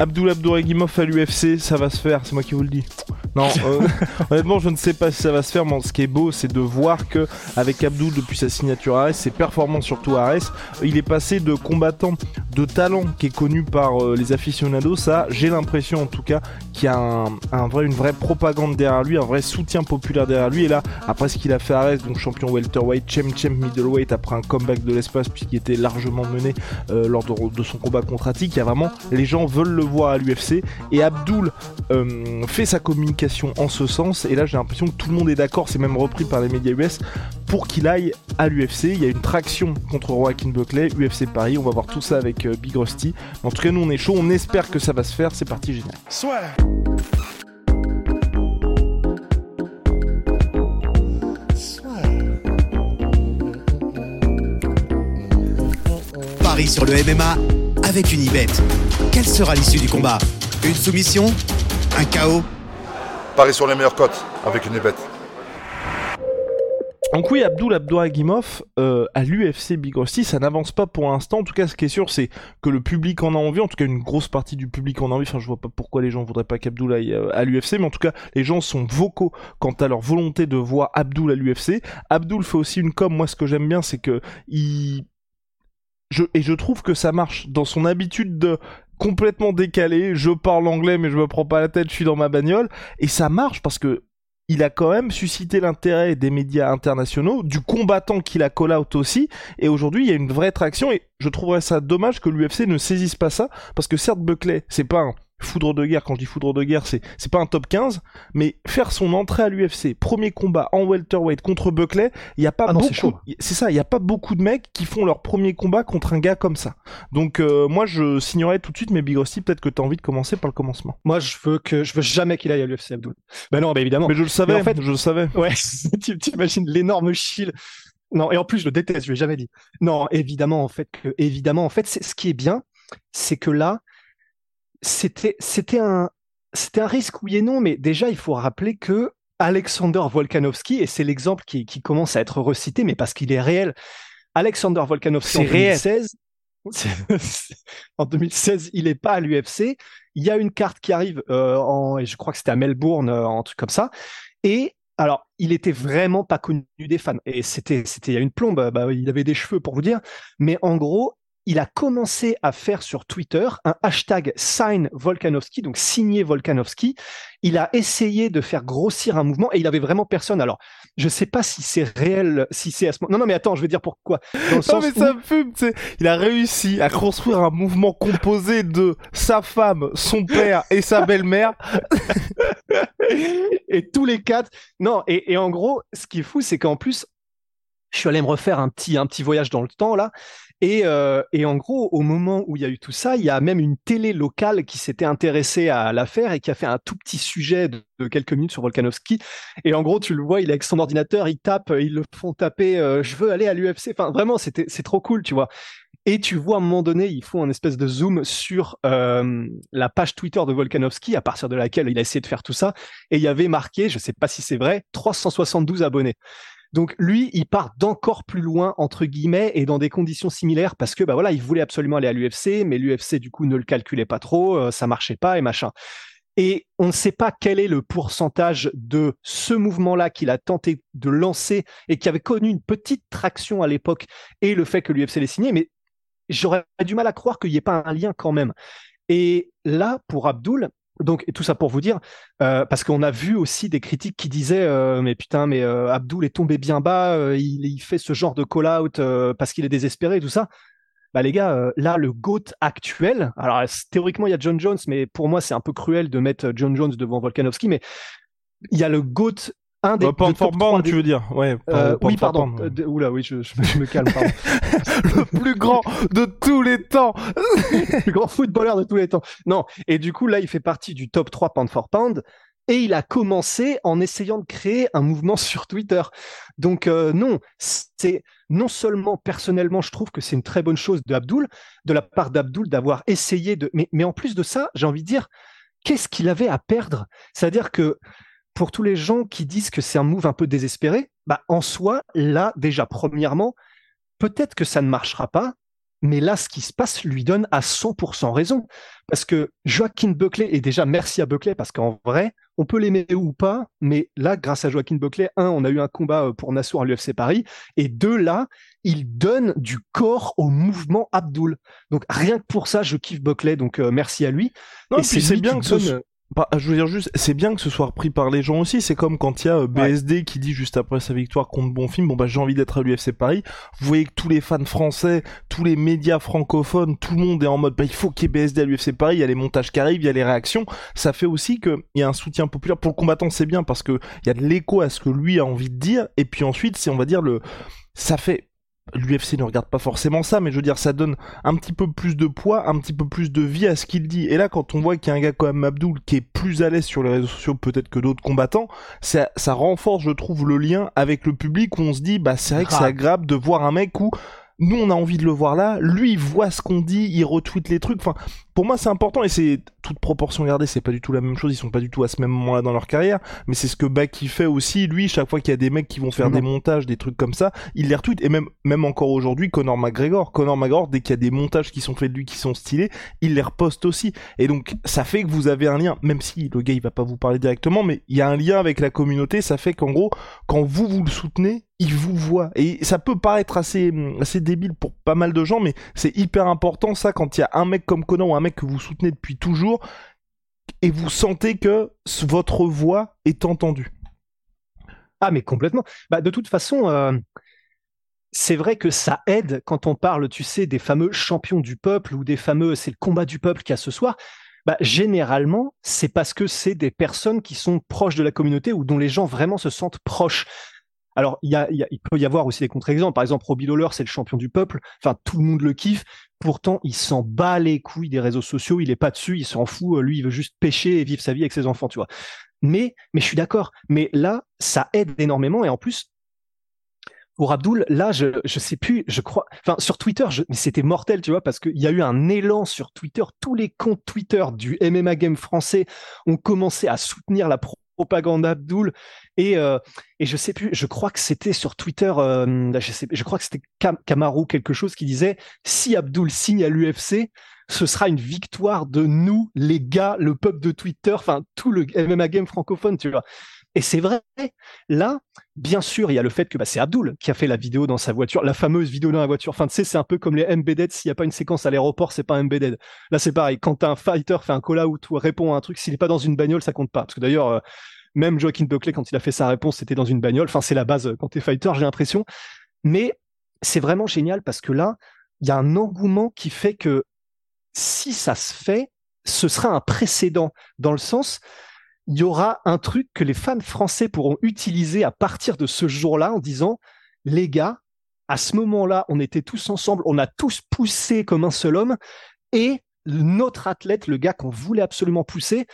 Abdul Abdouragimov à l'UFC, ça va se faire, c'est moi qui vous le dis. Non, euh, honnêtement, je ne sais pas si ça va se faire, mais ce qui est beau, c'est de voir que avec Abdul, depuis sa signature à Ares, ses performances surtout à Ares, il est passé de combattant de talent qui est connu par euh, les aficionados à, j'ai l'impression en tout cas, qu'il y a un, vrai, une vraie propagande derrière lui, un vrai soutien populaire derrière lui. Et là, après ce qu'il a fait à Ares, donc champion welterweight, champ champ middleweight, après un comeback de l'espace puisqu'il était largement mené euh, lors de, son combat contre Attic, il y a vraiment, les gens veulent le voir à l'UFC et Abdul euh, fait sa communication en ce sens et là j'ai l'impression que tout le monde est d'accord, c'est même repris par les médias US pour qu'il aille à l'UFC. Il y a une traction contre Joaquin Buckley, UFC Paris, on va voir tout ça avec Big Rusty. En tout cas nous on est chaud, on espère que ça va se faire, c'est parti génial. Soit. Paris sur le MMA avec une ibet. Quelle sera l'issue du combat? Une soumission? Un chaos? Paris sur les meilleures cotes avec une bête. Donc oui, Abdul Abdouragimov euh, à l'UFC Big Rusty, ça n'avance pas pour l'instant. En tout cas, ce qui est sûr, c'est que le public en a envie. En tout cas, une grosse partie du public en a envie. Enfin, je vois pas pourquoi les gens voudraient pas qu'Abdul aille euh, à l'UFC, mais en tout cas, les gens sont vocaux quant à leur volonté de voir Abdul à l'UFC. Abdul fait aussi une com. Moi, ce que j'aime bien, c'est que il et je trouve que ça marche dans son habitude de complètement décalé, je parle anglais mais je me prends pas la tête, je suis dans ma bagnole et ça marche parce que il a quand même suscité l'intérêt des médias internationaux, du combattant qu'il a call aussi, et aujourd'hui il y a une vraie traction, et je trouverais ça dommage que l'UFC ne saisisse pas ça, parce que certes Buckley, c'est pas un foudre de guerre, quand je dis foudre de guerre, c'est, c'est pas un top 15, mais faire son entrée à l'UFC, premier combat en welterweight contre Buckley, il y a pas Ah non, beaucoup, c'est chaud. c'est ça, il y a pas beaucoup de mecs qui font leur premier combat contre un gars comme ça. Donc euh, moi je signerais tout de suite, mais Big Rusty, peut-être que t'as envie de commencer par le commencement. Moi, je veux que je veux jamais qu'il aille à l'UFC, Abdul. Ben non, bah évidemment. Mais je le savais, Mais en fait- je le savais. Ouais, tu t'imagines l'énorme shield. Non, et en plus, je le déteste, je lui ai jamais dit. Non, évidemment, en fait, que, évidemment, en fait, c'est, ce qui est bien, c'est que là, c'était, c'était un, c'était un risque, oui et non, mais déjà, il faut rappeler que Alexander Volkanovski, et c'est l'exemple qui, qui commence à être recité, mais parce qu'il est réel, Alexander Volkanovski en C'est réel. 2016, c'est- en 2016, il est pas à l'UFC. Il y a une carte qui arrive, euh, en, je crois que c'était à Melbourne, euh, un truc comme ça. Et alors, il était vraiment pas connu des fans. Et c'était, c'était il y a une plombe. Bah, il avait des cheveux pour vous dire. Mais en gros, il a commencé à faire sur Twitter un hashtag sign Volkanovski, donc signer Volkanovski. Il a essayé de faire grossir un mouvement et il avait vraiment personne. Alors, je sais pas si c'est réel, si c'est à ce moment. Non, non, mais attends, je veux dire pourquoi. Dans le Non mais où- ça me fume, tu sais. Il a réussi à construire un mouvement composé de sa femme, son père et sa belle-mère. et tous les quatre. Non, et, et en gros, ce qui est fou, c'est qu'en plus, je suis allé me refaire un petit, un petit voyage dans le temps là. Et, euh, et en gros, au moment où il y a eu tout ça, il y a même une télé locale qui s'était intéressée à l'affaire et qui a fait un tout petit sujet de, quelques minutes sur Volkanovski. Et en gros, tu le vois, il est avec son ordinateur, il tape, ils le font taper. euh, je veux aller à l'UFC. Enfin, vraiment, c'était, c'est trop cool, tu vois. Et tu vois à un moment donné, ils font un espèce de zoom sur euh, la page Twitter de Volkanovski, à partir de laquelle il a essayé de faire tout ça. Et il y avait marqué, je sais pas si c'est vrai, 372 abonnés. Donc lui, il part d'encore plus loin entre guillemets et dans des conditions similaires parce que bah voilà, il voulait absolument aller à l'UFC, mais l'UFC du coup ne le calculait pas trop, euh, ça marchait pas et machin. Et on ne sait pas quel est le pourcentage de ce mouvement-là qu'il a tenté de lancer et qui avait connu une petite traction à l'époque et le fait que l'UFC l'ait signé, mais j'aurais du mal à croire qu'il n'y ait pas un lien quand même. Et là, pour Abdul, donc, tout ça pour vous dire, euh, parce qu'on a vu aussi des critiques qui disaient, euh, mais putain, mais euh, Abdul est tombé bien bas, euh, il, il fait ce genre de call-out euh, parce qu'il est désespéré et tout ça. Bah les gars, euh, là, le GOAT actuel, alors théoriquement, il y a John Jones, mais pour moi, c'est un peu cruel de mettre John Jones devant Volkanovski, mais il y a le GOAT un des pound de for top pound, 3 tu veux dire Ouais. Euh, oui, pardon. Euh, ouais. de- oula, oui, je, je me- je me calme. Pardon. le plus grand de tous les temps. le plus grand footballeur de tous les temps. Non. Et du coup, là, il fait partie du top 3 pound for pound. Et il a commencé en essayant de créer un mouvement sur Twitter. Donc euh, non, c'est non seulement personnellement, je trouve que c'est une très bonne chose de Abdul, de la part d'Abdul d'avoir essayé de. Mais, mais en plus de ça, j'ai envie de dire, qu'est-ce qu'il avait à perdre? C'est-à-dire que pour tous les gens qui disent que c'est un move un peu désespéré, bah en soi, là déjà, premièrement, peut-être que ça ne marchera pas, mais là, ce qui se passe lui donne à 100% raison. Parce que Joaquin Buckley, et déjà merci à Buckley, parce qu'en vrai, on peut l'aimer ou pas, mais là, grâce à Joaquin Buckley, un, on a eu un combat euh, pour Nassour à l'UFC Paris, et deux, là, il donne du corps au mouvement Abdul. Donc rien que pour ça, je kiffe Buckley, donc euh, merci à lui. Non, et c'est bien que donne- soit- Bah, je veux dire juste, c'est bien que ce soit repris par les gens aussi. C'est comme quand il y a euh, BSD qui dit juste après sa victoire contre Bonfim, bon bah j'ai envie d'être à l'UFC Paris. Vous voyez que tous les fans français, tous les médias francophones, tout le monde est en mode bah il faut qu'il y ait BSD à l'UFC Paris. Il y a les montages qui arrivent, il y a les réactions. Ça fait aussi que il y a un soutien populaire pour le combattant. C'est bien parce que il y a de l'écho à ce que lui a envie de dire. Et puis ensuite, c'est on va dire le, ça fait L'UFC ne regarde pas forcément ça, mais je veux dire, ça donne un petit peu plus de poids, un petit peu plus de vie à ce qu'il dit. Et là, quand on voit qu'il y a un gars comme Abdul qui est plus à l'aise sur les réseaux sociaux peut-être que d'autres combattants, ça, ça renforce, je trouve, le lien avec le public où on se dit, bah c'est vrai que c'est agréable de voir un mec où nous on a envie de le voir là, lui il voit ce qu'on dit, il retweet les trucs. Enfin, pour moi c'est important et c'est toute proportion gardée, c'est pas du tout la même chose, ils sont pas du tout à ce même moment-là dans leur carrière, mais c'est ce que Baki fait aussi. Lui, chaque fois qu'il y a des mecs qui vont faire des montages, des trucs comme ça, il les retweet et même même encore aujourd'hui, Conor McGregor, Conor McGregor, dès qu'il y a des montages qui sont faits de lui qui sont stylés, il les reposte aussi. Et donc ça fait que vous avez un lien, même si le gars il va pas vous parler directement, mais il y a un lien avec la communauté. Ça fait qu'en gros, quand vous vous le soutenez, il vous voit. Et ça peut paraître assez assez débile pour pas mal de gens, mais c'est hyper important ça quand il y a un mec comme Conor ou un mec que vous soutenez depuis toujours et vous sentez que votre voix est entendue. Ah, mais complètement. Bah, de toute façon, euh, c'est vrai que ça aide quand on parle, tu sais, des fameux champions du peuple ou des fameux, c'est le combat du peuple qu'il y a ce soir. Bah, généralement, c'est parce que c'est des personnes qui sont proches de la communauté ou dont les gens vraiment se sentent proches. Alors, il peut y avoir aussi des contre-exemples. Par exemple, Robbie Lawler, c'est le champion du peuple. Enfin, tout le monde le kiffe. Pourtant, il s'en bat les couilles des réseaux sociaux. Il est pas dessus. Il s'en fout. Lui, il veut juste pêcher et vivre sa vie avec ses enfants, tu vois. Mais, mais je suis d'accord. Mais là, ça aide énormément. Et en plus, pour Abdul, là, je, je sais plus, je crois, enfin, sur Twitter, c'était mortel, tu vois, parce qu'il y a eu un élan sur Twitter. Tous les comptes Twitter du MMA Game français ont commencé à soutenir la propagande d'Abdul. Et, euh, et je sais plus, je crois que c'était sur Twitter, euh, je, crois que c'était Cam quelque chose qui disait si Abdul signe à l'UFC, ce sera une victoire de nous, les gars, le peuple de Twitter, enfin tout le MMA game francophone, tu vois. Et c'est vrai. Là, bien sûr, il y a le fait que bah, c'est Abdul qui a fait la vidéo dans sa voiture, la fameuse vidéo dans la voiture. Enfin, tu sais, c'est un peu comme les embedded. S'il n'y a pas une séquence à l'aéroport, c'est pas un embedded. Là, c'est pareil. Quand un fighter fait un call-out ou répond à un truc, s'il n'est pas dans une bagnole, ça compte pas. Parce que d'ailleurs, euh, même Joaquin Buckley, quand il a fait sa réponse, c'était dans une bagnole. Enfin, c'est la base euh, quand t'es fighter, j'ai l'impression. Mais c'est vraiment génial parce que là, il y a un engouement qui fait que si ça se fait, ce sera un précédent dans le sens, il y aura un truc que les fans français pourront utiliser à partir de ce jour-là en disant, les gars, à ce moment-là, on était tous ensemble, on a tous poussé comme un seul homme et notre athlète, le gars qu'on voulait absolument pousser,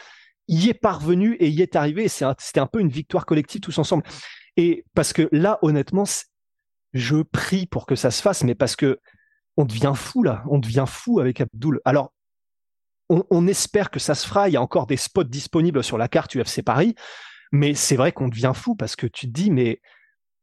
y est parvenu et y est arrivé. C'était un peu une victoire collective tous ensemble. Et parce que là, honnêtement, je prie pour que ça se fasse, mais parce que on devient fou là, on devient fou avec Abdul. Alors, on, espère que ça se fera. Il y a encore des spots disponibles sur la carte UFC Paris, mais c'est vrai qu'on devient fou parce que tu te dis, mais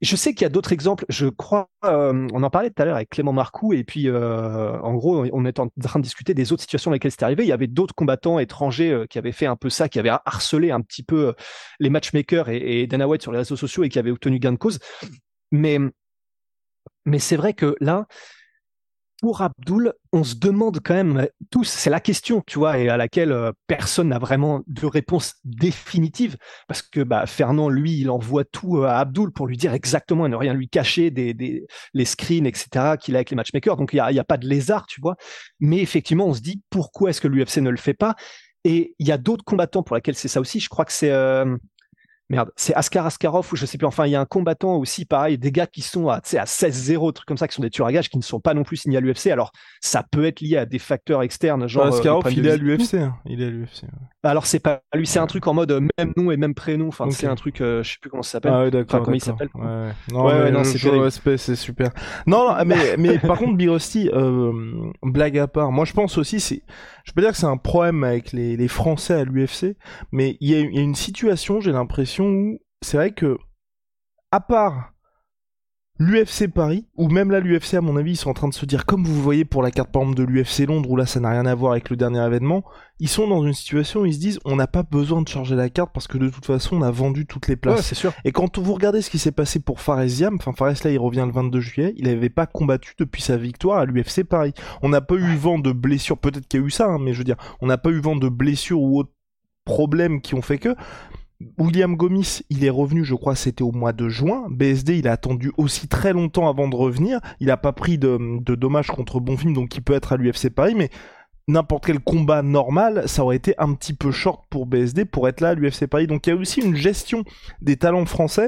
je sais qu'il y a d'autres exemples. Je crois, euh, on en parlait tout à l'heure avec Clément Marcoux, et puis euh, en gros, on est en train de discuter des autres situations dans lesquelles c'était arrivé. Il y avait d'autres combattants étrangers euh, qui avaient fait un peu ça, qui avaient harcelé un petit peu les matchmakers et, et Dana White sur les réseaux sociaux et qui avaient obtenu gain de cause. Mais, mais c'est vrai que là, pour Abdul, on se demande quand même tous, c'est la question, tu vois, et à laquelle euh, personne n'a vraiment de réponse définitive, parce que bah, Fernand, lui, il envoie tout euh, à Abdul pour lui dire exactement et ne rien lui cacher des, les screens, etc., qu'il a avec les matchmakers. Donc il n'y a, a pas de lézard, tu vois. Mais effectivement, on se dit pourquoi est-ce que l'UFC ne le fait pas? Et il y a d'autres combattants pour lesquels c'est ça aussi. Je crois que c'est euh, merde, c'est Askar Askarov ou je sais plus. Enfin, il y a un combattant aussi, pareil, des gars qui sont à, à 16-0, trucs comme ça, qui sont des tueurs à gages, qui ne sont pas non plus signés à l'UFC. Alors, ça peut être lié à des facteurs externes, genre. Askarov, il, est à l'UFC. Hein. Il est à l'UFC. Alors, c'est pas lui, c'est un truc en mode même nom et même prénom. Enfin, c'est un truc, je sais plus comment ça s'appelle. Ah, ouais, d'accord. comment il s'appelle. Ouais, Non, ouais, non, c'est respect, c'est super. Non, mais, mais par contre, Birosti, euh, blague à part, moi je pense aussi, c'est, je peux dire que c'est un problème avec les, Français à l'UFC, mais il y, y, a une situation, j'ai l'impression, où c'est vrai que, à part l'UFC Paris, ou même là l'UFC à mon avis, ils sont en train de se dire, comme vous voyez pour la carte par exemple de l'UFC Londres, où là ça n'a rien à voir avec le dernier événement, ils sont dans une situation où ils se disent, on n'a pas besoin de charger la carte parce que de toute façon on a vendu toutes les places. Ouais, c'est sûr. Et quand vous regardez ce qui s'est passé pour Fares Ziam, enfin Fares là il revient le 22 juillet, il n'avait pas combattu depuis sa victoire à l'UFC Paris. On n'a pas eu vent de blessures, peut-être qu'il y a eu ça, hein, mais je veux dire, on n'a pas eu vent de blessures ou autres problèmes qui ont fait que William Gomis, il est revenu, je crois, c'était au mois de juin. BSD, il a attendu aussi très longtemps avant de revenir. Il n'a pas pris de, dommages contre Bonfim, donc il peut être à l'UFC Paris, mais n'importe quel combat normal, ça aurait été un petit peu short pour BSD pour être là à l'UFC Paris. Donc il y a aussi une gestion des talents français.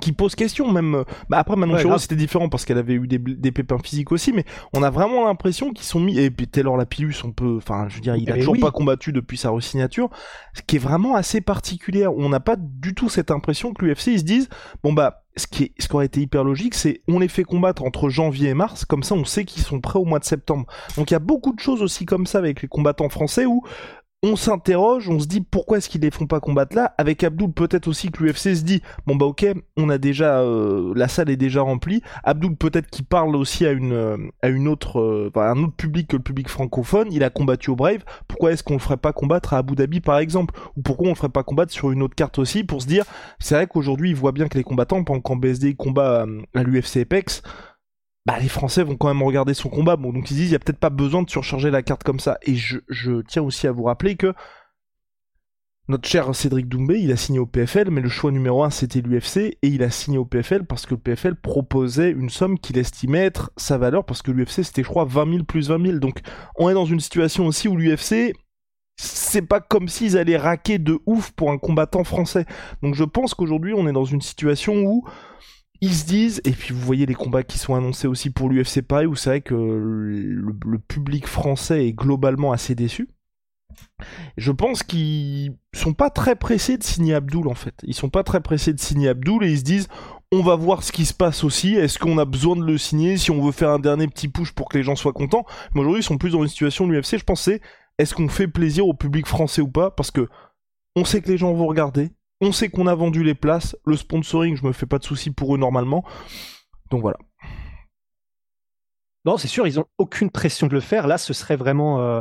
Qui pose question même bah après maintenant Ouais, c'était différent parce qu'elle avait eu des, des pépins physiques aussi mais on a vraiment l'impression qu'ils sont mis et puis Taylor Lapillus on peut enfin je veux dire il a Eh toujours oui. pas combattu depuis sa resignature ce qui est vraiment assez particulier on n'a pas du tout cette impression que l'UFC ils se disent bon bah ce qui, est, ce qui aurait été hyper logique, c'est on les fait combattre entre janvier et mars, comme ça on sait qu'ils sont prêts au mois de septembre. Donc il y a beaucoup de choses aussi comme ça avec les combattants français où on s'interroge, on se dit pourquoi est-ce qu'ils les font pas combattre là Avec Abdul, peut-être aussi que l'UFC se dit bon bah ok, on a déjà euh, la salle est déjà remplie. Abdul peut-être qu'il parle aussi à une euh, à une autre euh, un autre public que le public francophone. Il a combattu au Brave. Pourquoi est-ce qu'on le ferait pas combattre à Abu Dhabi par exemple? Ou pourquoi on le ferait pas combattre sur une autre carte aussi pour se dire c'est vrai qu'aujourd'hui il voit bien que les combattants pendant qu'en BSD combat euh, à l'UFC Apex bah, les Français vont quand même regarder son combat. Bon, donc ils disent, il y a peut-être pas besoin de surcharger la carte comme ça. Et je, je tiens aussi à vous rappeler que notre cher Cédric Doumbé, il a signé au PFL, mais le choix numéro un, c'était l'UFC, et il a signé au PFL parce que le PFL proposait une somme qu'il estimait être sa valeur, parce que l'UFC, c'était, je crois, 20 000 plus 20 000. Donc, on est dans une situation aussi où l'UFC, c'est pas comme s'ils allaient raquer de ouf pour un combattant français. Donc, je pense qu'aujourd'hui, on est dans une situation où ils se disent, et puis vous voyez les combats qui sont annoncés aussi pour l'UFC Paris, où c'est vrai que le, public français est globalement assez déçu. Je pense qu'ils sont pas très pressés de signer Abdul en fait. Ils sont pas très pressés de signer Abdul et ils se disent on va voir ce qui se passe aussi. Est-ce qu'on a besoin de le signer si on veut faire un dernier petit push pour que les gens soient contents? Mais aujourd'hui ils sont plus dans une situation de l'UFC. Je pense c'est est-ce qu'on fait plaisir au public français ou pas? Parce que on sait que les gens vont regarder. On sait qu'on a vendu les places. Le sponsoring, je me fais pas de soucis pour eux normalement. Donc voilà. Non, c'est sûr, ils ont aucune pression de le faire. Là, ce serait vraiment. euh,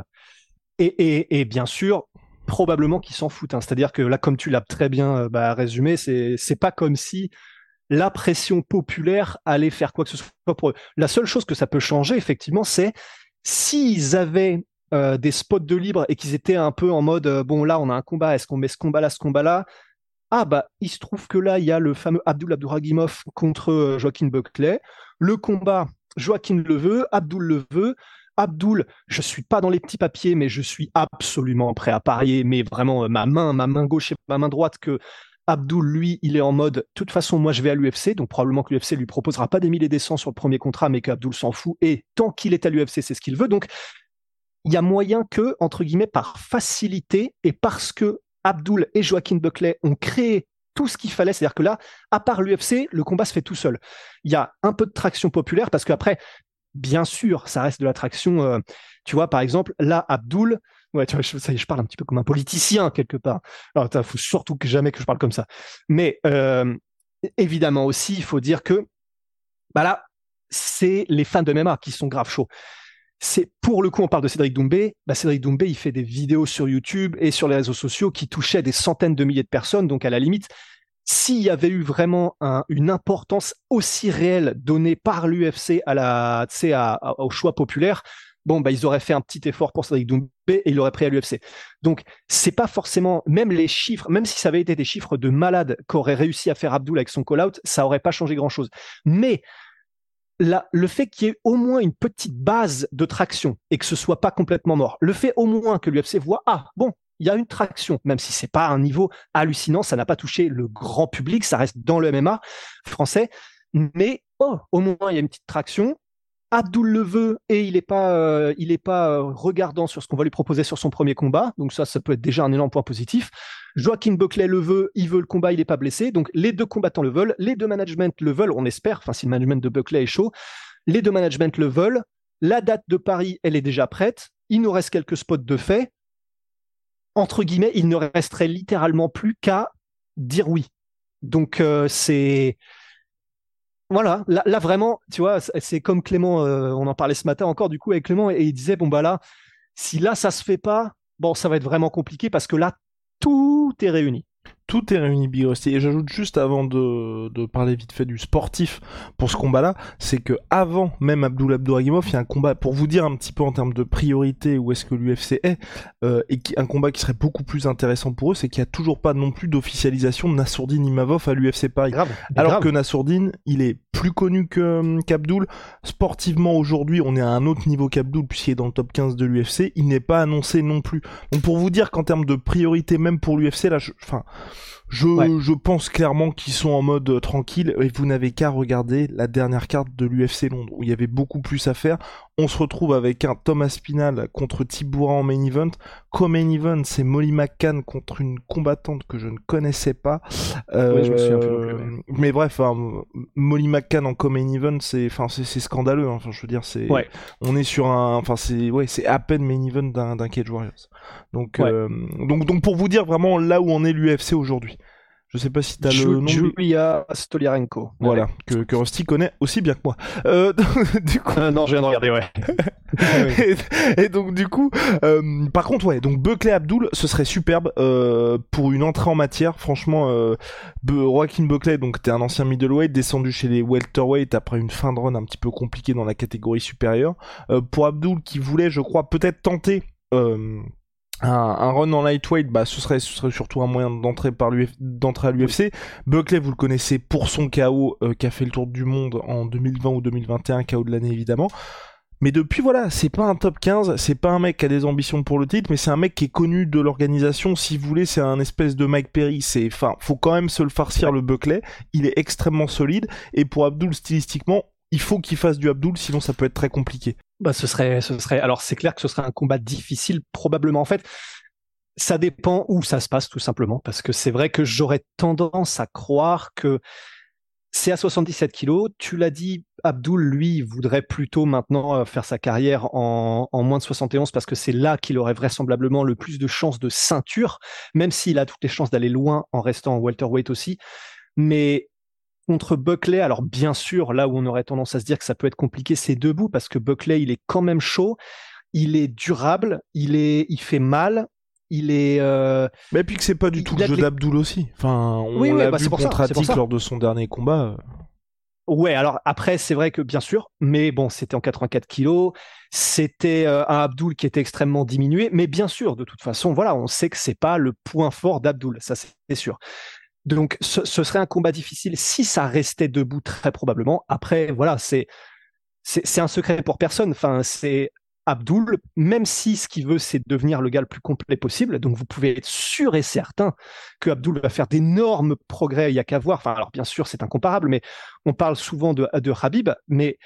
Et, bien sûr, probablement qu'ils s'en foutent. hein. C'est-à-dire que là, comme tu l'as très bien euh, bah, résumé, c'est c'est pas comme si la pression populaire allait faire quoi que ce soit pour eux. La seule chose que ça peut changer, effectivement, c'est s'ils avaient euh, des spots de libre et qu'ils étaient un peu en mode bon là on a un combat, est-ce qu'on met ce combat-là, ce combat-là? Ah bah il se trouve que là il y a le fameux Abdul Abdouragimov contre euh, Joaquin Buckley. Le combat, Joaquin le veut, Abdul le veut. Abdul, je suis pas dans les petits papiers, mais je suis absolument prêt à parier, mais vraiment euh, ma main, ma main gauche et ma main droite que Abdul, lui, il est en mode, de toute façon, moi je vais à l'UFC, donc probablement que l'UFC lui proposera pas des mille et des cents sur le premier contrat, mais qu'Abdul s'en fout, et tant qu'il est à l'UFC, c'est ce qu'il veut. Donc, il y a moyen que, entre guillemets, par facilité, et parce que Abdul et Joaquin Buckley ont créé tout ce qu'il fallait, c'est-à-dire que là, à part l'UFC, le combat se fait tout seul. Il y a un peu de traction populaire, parce qu'après, bien sûr, ça reste de la traction. euh, tu vois, par exemple, là, Abdul, ouais, tu je, je parle un petit peu comme un politicien quelque part. Alors, il faut surtout que jamais que je parle comme ça. Mais euh, évidemment aussi, il faut dire que, bah là, c'est les fans de MMA qui sont grave chauds. C'est pour le coup, on parle de Cédric Doumbé. Bah, Cédric Doumbé, il fait des vidéos sur YouTube et sur les réseaux sociaux qui touchaient des centaines de milliers de personnes. Donc, à la limite, s'il y avait eu vraiment une importance aussi réelle donnée par l'UFC à la, au choix populaire, bon, bah, ils auraient fait un petit effort pour Cédric Doumbé et il aurait pris à l'UFC. Donc, c'est pas forcément, même les chiffres, même si ça avait été des chiffres de malade qu'aurait réussi à faire Abdul avec son call-out, ça aurait pas changé grand chose. Mais, le fait qu'il y ait au moins une petite base de traction et que ce soit pas complètement mort, le fait au moins que l'UFC voit, ah, bon, il y a une traction, même si c'est pas un niveau hallucinant, ça n'a pas touché le grand public, ça reste dans le MMA français, mais oh, au moins il y a une petite traction. Abdul le veut et il n'est pas, euh, euh, regardant sur ce qu'on va lui proposer sur son premier combat, donc ça, ça peut être déjà un énorme point positif. Joaquin Buckley le veut, il veut le combat, il n'est pas blessé, donc les deux combattants le veulent, les deux managements le veulent, on espère, enfin si le management de Buckley est chaud, les deux managements le veulent. La date de Paris, elle est déjà prête. Il nous reste quelques spots de fait entre guillemets, il ne resterait littéralement plus qu'à dire oui. Donc euh, c'est voilà, là, vraiment, tu vois, c'est comme Clément, euh, on en parlait ce matin encore du coup avec Clément et il disait bon bah là, si là ça se fait pas, bon ça va être vraiment compliqué parce que là tout est réuni tout est réuni Big Rusty. Et j'ajoute juste avant de, de, parler vite fait du sportif pour ce combat-là, c'est que avant même Abdul Abdouragimov, il y a un combat pour vous dire un petit peu en termes de priorité où est-ce que l'UFC est, euh, et qui, un combat qui serait beaucoup plus intéressant pour eux, c'est qu'il n'y a toujours pas non plus d'officialisation de Nassourdine Imavov à l'UFC Paris. Grave, Alors que Nassourdine, il est plus connu que euh, qu'Abdul. Sportivement aujourd'hui, on est à un autre niveau qu'Abdul puisqu'il est dans le top 15 de l'UFC. Il n'est pas annoncé non plus. Donc pour vous dire qu'en termes de priorité même pour l'UFC, là, enfin. Je, je pense clairement qu'ils sont en mode euh, tranquille et vous n'avez qu'à regarder la dernière carte de l'UFC Londres où il y avait beaucoup plus à faire. On se retrouve avec un Thomas Spinal contre Tibura en main event. Comme main event, c'est Molly McCann contre une combattante que je ne connaissais pas. Euh, je me souviens plus Mais bref, hein, Molly McCann en comme main event, c'est, enfin, c'est, scandaleux. Hein. Enfin, je veux dire, c'est, on est sur un, enfin, c'est, ouais, c'est à peine main event d'un, d'un Cage Warriors. Donc, euh, donc, donc pour vous dire vraiment là où on est l'UFC aujourd'hui. Je sais pas si t'as le nom. Julia Stoliarenko. Voilà, que, que Rusty connaît aussi bien que moi. Euh, du coup... Euh, non, je viens de regarder, ouais. et, donc du coup, euh, par contre, ouais, donc Buckley Abdul, ce serait superbe euh, pour une entrée en matière. Franchement, euh, Joaquin Buckley, donc t'es un ancien middleweight, descendu chez les welterweight après une fin de run un petit peu compliquée dans la catégorie supérieure. Euh, pour Abdul, qui voulait, je crois, peut-être tenter. Euh, un, run en lightweight, bah ce serait, ce serait surtout un moyen d'entrer par d'entrer à l'UFC. Buckley, vous le connaissez pour son KO euh, qui a fait le tour du monde en 2020 ou 2021, KO de l'année évidemment. Mais depuis voilà, c'est pas un top 15, c'est pas un mec qui a des ambitions pour le titre, mais c'est un mec qui est connu de l'organisation. Si vous voulez, c'est un espèce de Mike Perry. C'est, enfin, faut quand même se le farcir le Buckley. Il est extrêmement solide et pour Abdul stylistiquement, il faut qu'il fasse du Abdul, sinon ça peut être très compliqué. Bah, ce serait, ce serait. Alors, c'est clair que ce serait un combat difficile, probablement. En fait, ça dépend où ça se passe, tout simplement, parce que c'est vrai que j'aurais tendance à croire que c'est à 77 kilos. Tu l'as dit, Abdul, lui, voudrait plutôt maintenant euh, faire sa carrière en, en moins de 71 parce que c'est là qu'il aurait vraisemblablement le plus de chances de ceinture, même s'il a toutes les chances d'aller loin en restant en welterweight aussi. Mais contre Buckley, alors bien sûr, là où on aurait tendance à se dire que ça peut être compliqué, c'est debout parce que Buckley, il est quand même chaud, il est durable, il est, il fait mal, il est. Euh... Mais puis que c'est pas du tout le jeu d'Abdul aussi. Enfin, on l'a bah, vu contre Attic lors de son dernier combat. Ouais, alors après, c'est vrai que bien sûr, mais bon, c'était en 84 kilos, c'était euh, un Abdul qui était extrêmement diminué, mais bien sûr, de toute façon, voilà, on sait que c'est pas le point fort d'Abdul, ça c'est sûr. Donc, ce, serait un combat difficile si ça restait debout, très probablement. Après, voilà, c'est c'est un secret pour personne. Enfin, c'est Abdul, même si ce qu'il veut, c'est devenir le gars le plus complet possible. Donc, vous pouvez être sûr et certain que Abdul va faire d'énormes progrès. Il y a qu'à voir. Enfin, alors bien sûr, c'est incomparable, mais on parle souvent de, de Habib, mais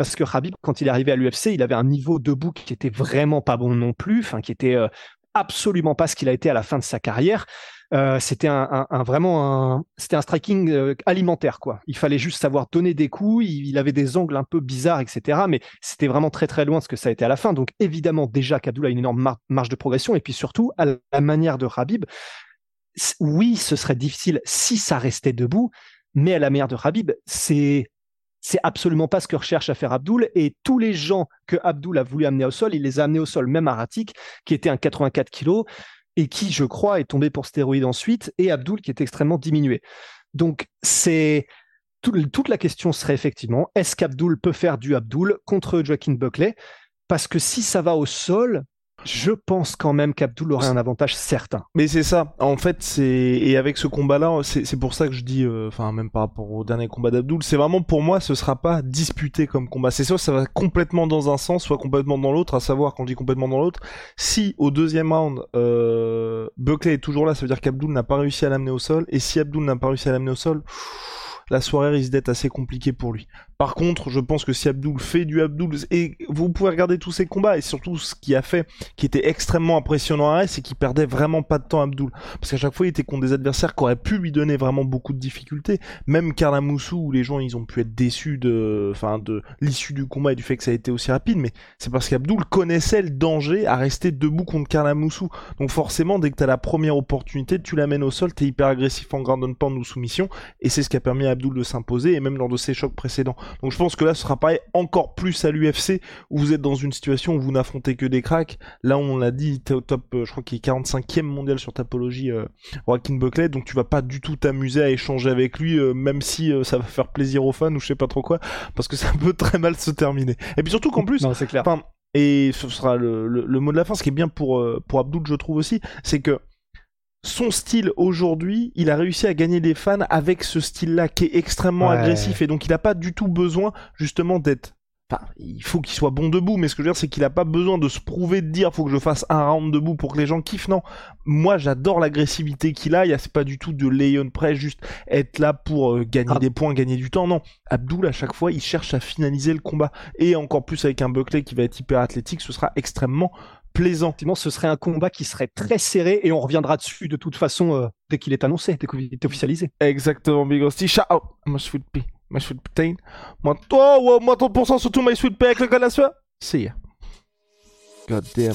parce que Habib, quand il est arrivé à l'UFC, il avait un niveau debout qui était vraiment pas bon non plus, enfin, qui était euh, absolument pas ce qu'il a été à la fin de sa carrière. Euh, c'était un, vraiment un, c'était un striking euh, alimentaire quoi. Il fallait juste savoir donner des coups. Il, avait des angles un peu bizarres, etc. Mais c'était vraiment très très loin de ce que ça a été à la fin. Donc évidemment déjà qu'Abdullah a une énorme marge de progression et puis surtout à la manière de Rabib. Oui, ce serait difficile si ça restait debout, mais à la manière de Rabib, c'est c'est absolument pas ce que recherche à faire Abdul. Et tous les gens que Abdul a voulu amener au sol, il les a amenés au sol, même Aratik, qui était un 84 kg et qui, je crois, est tombé pour stéroïde ensuite, et Abdul qui est extrêmement diminué. Donc, c'est toute la question serait effectivement est-ce qu'Abdul peut faire du Abdul contre Joaquin Buckley? Parce que si ça va au sol, je pense quand même qu'Abdul aurait un avantage certain. Mais c'est ça. En fait, c'est et avec ce combat-là, c'est pour ça que je dis, euh, enfin même par rapport au dernier combat d'Abdul, c'est vraiment pour moi, ce sera pas disputé comme combat. C'est soit ça va complètement dans un sens, soit complètement dans l'autre. À savoir, quand je dis complètement dans l'autre, si au deuxième round, euh, Buckley est toujours là, ça veut dire qu'Abdul n'a pas réussi à l'amener au sol. Et si Abdul n'a pas réussi à l'amener au sol la soirée risque d'être assez compliquée pour lui. Par contre, je pense que si Abdul fait du Abdul, et vous pouvez regarder tous ses combats, et surtout ce qui a fait, qui était extrêmement impressionnant à c'est qu'il perdait vraiment pas de temps Abdul. Parce qu'à chaque fois, il était contre des adversaires qui auraient pu lui donner vraiment beaucoup de difficultés. Même Karla Moussou, où les gens, ils ont pu être déçus de, enfin, de l'issue du combat et du fait que ça a été aussi rapide, mais c'est parce qu'Abdul connaissait le danger à rester debout contre Karla Moussou. Donc forcément, dès que t'as la première opportunité, tu l'amènes au sol, t'es hyper agressif en ground and pound ou soumission, et c'est ce qui a permis à Abdul de s'imposer, et même lors de ses chocs précédents. Donc je pense que là, ce sera pareil encore plus à l'UFC, où vous êtes dans une situation où vous n'affrontez que des cracks. Là, on l'a dit, t'es au top, euh, je crois qu'il est 45e mondial sur Tapologie, euh, Joaquin Buckley, donc tu vas pas du tout t'amuser à échanger avec lui, euh, même si euh, ça va faire plaisir aux fans ou je sais pas trop quoi, parce que ça peut très mal se terminer. Et puis surtout qu'en plus, c'est clair. Et ce sera le, le, mot de la fin. Ce qui est bien pour, pour Abdul, je trouve aussi, c'est que son style aujourd'hui, il a réussi à gagner des fans avec ce style-là qui est extrêmement agressif et donc il n'a pas du tout besoin justement d'être. Enfin, il faut qu'il soit bon debout, mais ce que je veux dire, c'est qu'il n'a pas besoin de se prouver, de dire, faut que je fasse un round debout pour que les gens kiffent. Non, moi, j'adore l'agressivité qu'il a. Il c'est pas du tout de Leon près, juste être là pour euh, gagner ah. des points, gagner du temps. Non, Abdul, à chaque fois, il cherche à finaliser le combat. Et encore plus avec un Buckley qui va être hyper athlétique, ce sera extrêmement plaisant. ce serait un combat qui serait très serré et on reviendra dessus de toute façon euh, dès qu'il est annoncé, dès qu'il est officialisé. Exactement, Big Rusty. Shout out, my sweet pea, my sweet protein. Moi, toi, oh, moi, 30% sur tout my sweet pea avec le gars de la soie. See ya. God damn.